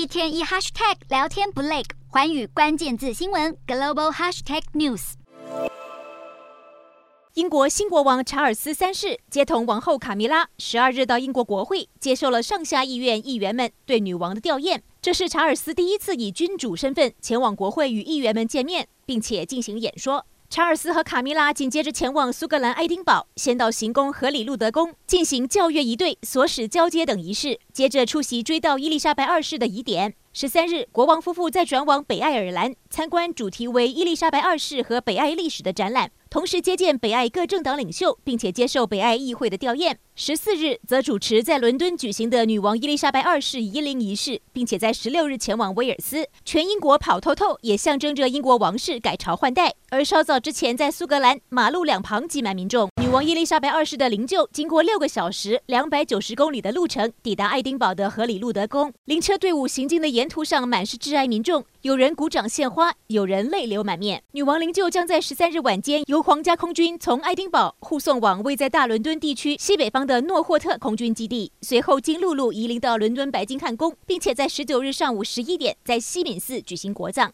一天一 hashtag 聊天不累，寰宇关键字新闻 global hashtag news。英国新国王查尔斯三世接同王后卡米拉，十二日到英国国会接受了上下议院议员们对女王的吊唁。这是查尔斯第一次以君主身份前往国会与议员们见面，并且进行演说。查尔斯和卡米拉紧接着前往苏格兰爱丁堡，先到行宫和里路德宫进行校阅仪队、所使交接等仪式，接着出席追悼伊丽莎白二世的仪典。十三日，国王夫妇再转往北爱尔兰参观主题为“伊丽莎白二世和北爱历史”的展览，同时接见北爱各政党领袖，并且接受北爱议会的吊唁。十四日，则主持在伦敦举行的女王伊丽莎白二世移灵仪式，并且在十六日前往威尔斯。全英国跑透透，也象征着英国王室改朝换代。而稍早之前，在苏格兰马路两旁挤满民众。女王伊丽莎白二世的灵柩经过六个小时、两百九十公里的路程，抵达爱丁堡的荷里路德宫。灵车队伍行进的沿途上满是挚爱民众，有人鼓掌献花，有人泪流满面。女王灵柩将在十三日晚间由皇家空军从爱丁堡护送往位在大伦敦地区西北方的诺霍特空军基地，随后经陆路移灵到伦敦白金汉宫，并且在十九日上午十一点在西敏寺举行国葬。